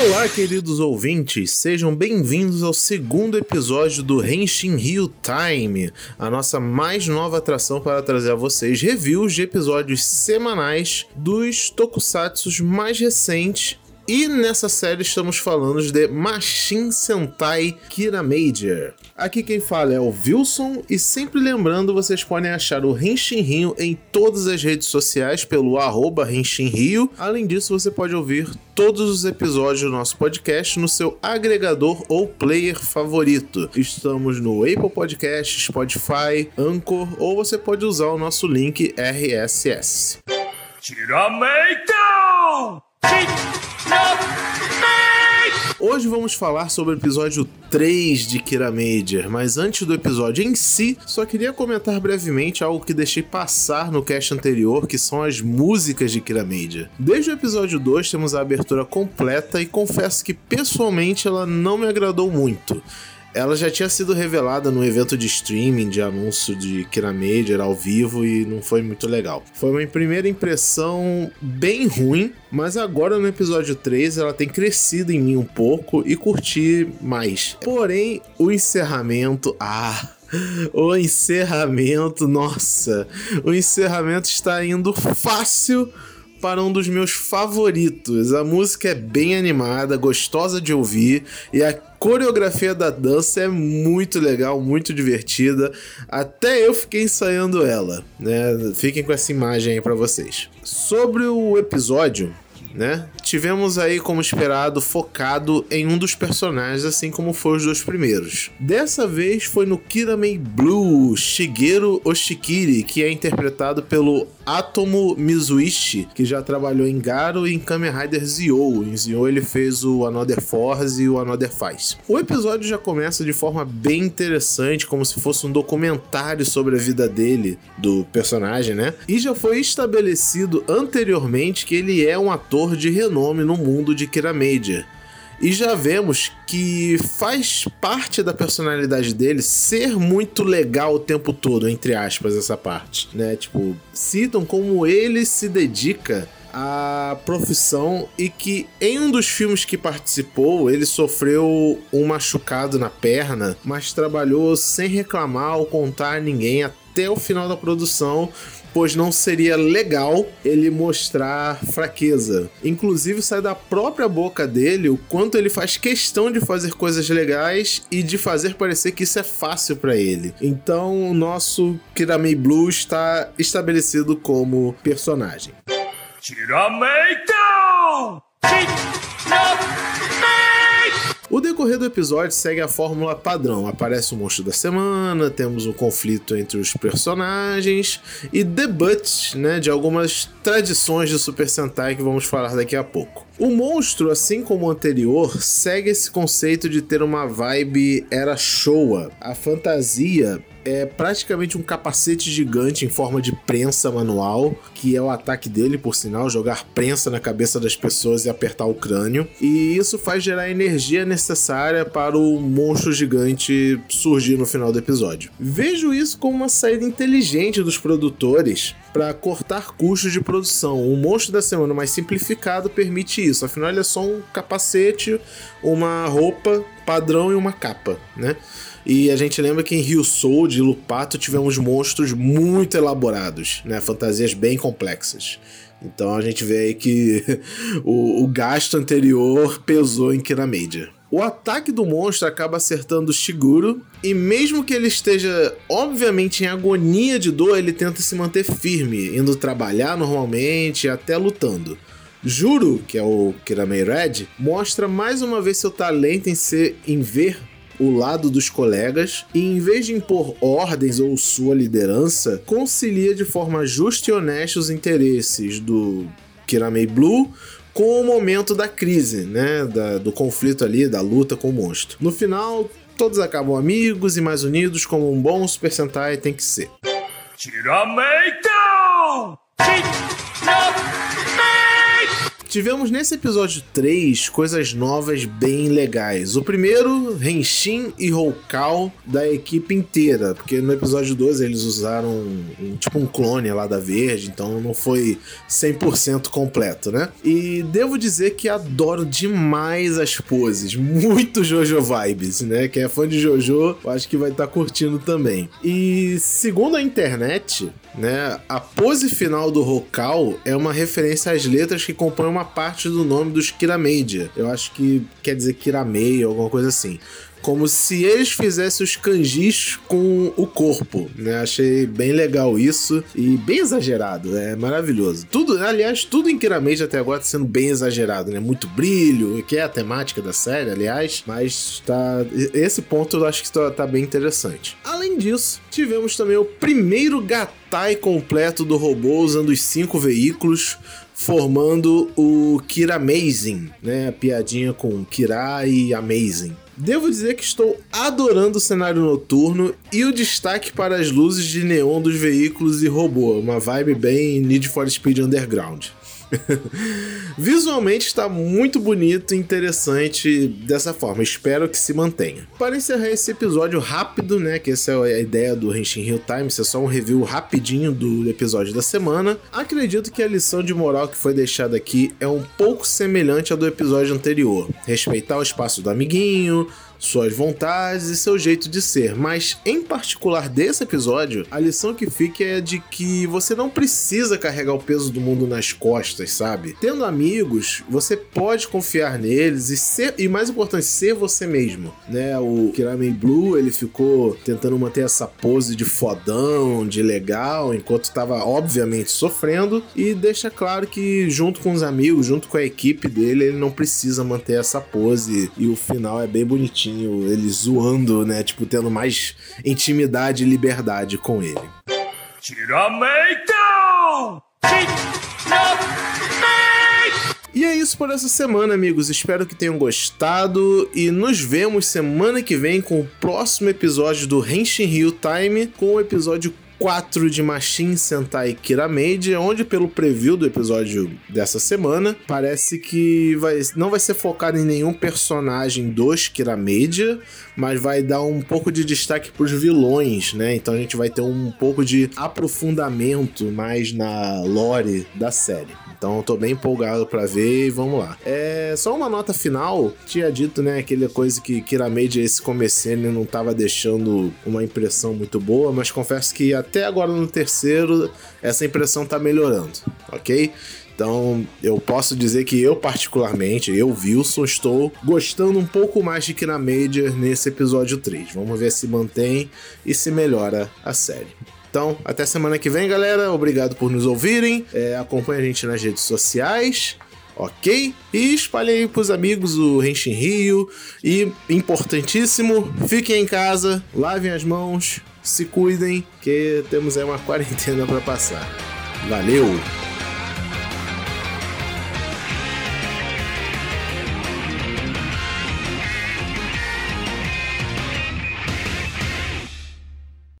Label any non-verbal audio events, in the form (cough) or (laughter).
Olá, queridos ouvintes, sejam bem-vindos ao segundo episódio do Henshin Rio Time, a nossa mais nova atração para trazer a vocês reviews de episódios semanais dos tokusatsus mais recentes e nessa série estamos falando de Machine Sentai Kira Major. Aqui quem fala é o Wilson e sempre lembrando, vocês podem achar o Henshin Rio em todas as redes sociais pelo arroba Rio. Além disso, você pode ouvir todos os episódios do nosso podcast no seu agregador ou player favorito. Estamos no Apple Podcast, Spotify, Anchor ou você pode usar o nosso link RSS. Tirameito! Hoje vamos falar sobre o episódio 3 de Kira Major, mas antes do episódio em si, só queria comentar brevemente algo que deixei passar no cast anterior, que são as músicas de Kira Major. Desde o episódio 2 temos a abertura completa e confesso que pessoalmente ela não me agradou muito. Ela já tinha sido revelada no evento de streaming de anúncio de Kira Major ao vivo e não foi muito legal. Foi uma primeira impressão bem ruim, mas agora no episódio 3 ela tem crescido em mim um pouco e curti mais. Porém, o encerramento, ah, o encerramento, nossa, o encerramento está indo fácil para um dos meus favoritos. A música é bem animada, gostosa de ouvir e a coreografia da dança é muito legal, muito divertida. Até eu fiquei ensaiando ela, né? Fiquem com essa imagem aí para vocês. Sobre o episódio, né? Tivemos aí, como esperado, focado em um dos personagens, assim como foi os dois primeiros. Dessa vez foi no Kiramei Blue, Shigeru Oshikiri, que é interpretado pelo Atomo Mizuishi, que já trabalhou em Garo e em Kamen Rider Zio. Em Zio ele fez o Another Force e o Another Faz. O episódio já começa de forma bem interessante, como se fosse um documentário sobre a vida dele, do personagem, né? E já foi estabelecido anteriormente que ele é um ator ator de renome no mundo de Kira Major. E já vemos que faz parte da personalidade dele ser muito legal o tempo todo, entre aspas, essa parte, né? Tipo, citam como ele se dedica à profissão e que em um dos filmes que participou, ele sofreu um machucado na perna, mas trabalhou sem reclamar ou contar a ninguém até o final da produção pois não seria legal ele mostrar fraqueza. Inclusive, sai da própria boca dele o quanto ele faz questão de fazer coisas legais e de fazer parecer que isso é fácil para ele. Então, o nosso Kiramei Blue está estabelecido como personagem. Tirameito! O decorrer do episódio segue a fórmula padrão. Aparece o monstro da semana, temos um conflito entre os personagens e debates né, de algumas tradições de Super Sentai que vamos falar daqui a pouco. O monstro, assim como o anterior, segue esse conceito de ter uma vibe era Showa. A fantasia é praticamente um capacete gigante em forma de prensa manual, que é o ataque dele, por sinal, jogar prensa na cabeça das pessoas e apertar o crânio. E isso faz gerar a energia necessária para o monstro gigante surgir no final do episódio. Vejo isso como uma saída inteligente dos produtores para cortar custos de produção. O monstro da semana mais simplificado permite isso, afinal ele é só um capacete, uma roupa padrão e uma capa, né? E a gente lembra que em Rio Soul de Lupato tivemos monstros muito elaborados, né? Fantasias bem complexas. Então a gente vê aí que (laughs) o, o gasto anterior pesou em Kira Major. O ataque do monstro acaba acertando Shiguro, e mesmo que ele esteja obviamente em agonia de dor, ele tenta se manter firme, indo trabalhar normalmente, até lutando. Juro, que é o Kiramei Red, mostra mais uma vez seu talento em ser em ver o lado dos colegas e, em vez de impor ordens ou sua liderança, concilia de forma justa e honesta os interesses do Kiramei Blue com o momento da crise, né? Da, do conflito ali, da luta com o monstro. No final, todos acabam amigos e mais unidos como um bom Super Sentai tem que ser. Tirameito! Tivemos nesse episódio 3 coisas novas bem legais. O primeiro, Henshin e Houkal da equipe inteira, porque no episódio 12 eles usaram um, tipo um clone lá da Verde, então não foi 100% completo, né? E devo dizer que adoro demais as poses, muito Jojo vibes, né? Quem é fã de Jojo, acho que vai estar tá curtindo também. E segundo a internet, né? A pose final do Hokal é uma referência às letras que compõem uma parte do nome dos Kiramedia. Eu acho que quer dizer Kiramei, alguma coisa assim como se eles fizessem os kanjis com o corpo, né? Achei bem legal isso e bem exagerado, é maravilhoso. Tudo, aliás, tudo em Kiramage até agora tá sendo bem exagerado, né? Muito brilho, que é a temática da série, aliás, mas tá esse ponto eu acho que tá, tá bem interessante. Além disso, tivemos também o primeiro gatai completo do robô usando os cinco veículos formando o Kira Amazing, né? A piadinha com Kira e Amazing. Devo dizer que estou adorando o cenário noturno e o destaque para as luzes de neon dos veículos e robô, uma vibe bem Need for Speed Underground. (laughs) Visualmente está muito bonito e interessante dessa forma. Espero que se mantenha. Para encerrar esse episódio rápido, né? Que essa é a ideia do Henshin Hill Time, isso é só um review rapidinho do episódio da semana. Acredito que a lição de moral que foi deixada aqui é um pouco semelhante à do episódio anterior. Respeitar o espaço do amiguinho suas vontades e seu jeito de ser. Mas, em particular desse episódio, a lição que fica é de que você não precisa carregar o peso do mundo nas costas, sabe? Tendo amigos, você pode confiar neles e ser, e mais importante, ser você mesmo, né? O Kirame Blue, ele ficou tentando manter essa pose de fodão, de legal, enquanto estava obviamente sofrendo e deixa claro que junto com os amigos, junto com a equipe dele, ele não precisa manter essa pose e o final é bem bonitinho bonitinho, ele zoando, né? Tipo, tendo mais intimidade e liberdade com ele. E é isso por essa semana, amigos. Espero que tenham gostado e nos vemos semana que vem com o próximo episódio do Henshin Ryu Time, com o episódio 4 de Machine Sentai Kiramade, onde pelo preview do episódio dessa semana, parece que vai, não vai ser focado em nenhum personagem dos Kiramade, mas vai dar um pouco de destaque para os vilões, né? Então a gente vai ter um pouco de aprofundamento mais na lore da série. Então eu tô bem empolgado para ver e vamos lá. É só uma nota final. Tinha dito, né, aquela coisa que Kiramade esse comecinho não tava deixando uma impressão muito boa, mas confesso que até agora no terceiro essa impressão tá melhorando, ok? Então, eu posso dizer que eu, particularmente, eu, Wilson, estou gostando um pouco mais de Kina Major nesse episódio 3. Vamos ver se mantém e se melhora a série. Então, até semana que vem, galera. Obrigado por nos ouvirem. É, acompanhe a gente nas redes sociais ok? E espalhe aí pros amigos o Henshin Rio. E, importantíssimo, fiquem em casa, lavem as mãos, se cuidem, que temos aí uma quarentena para passar. Valeu!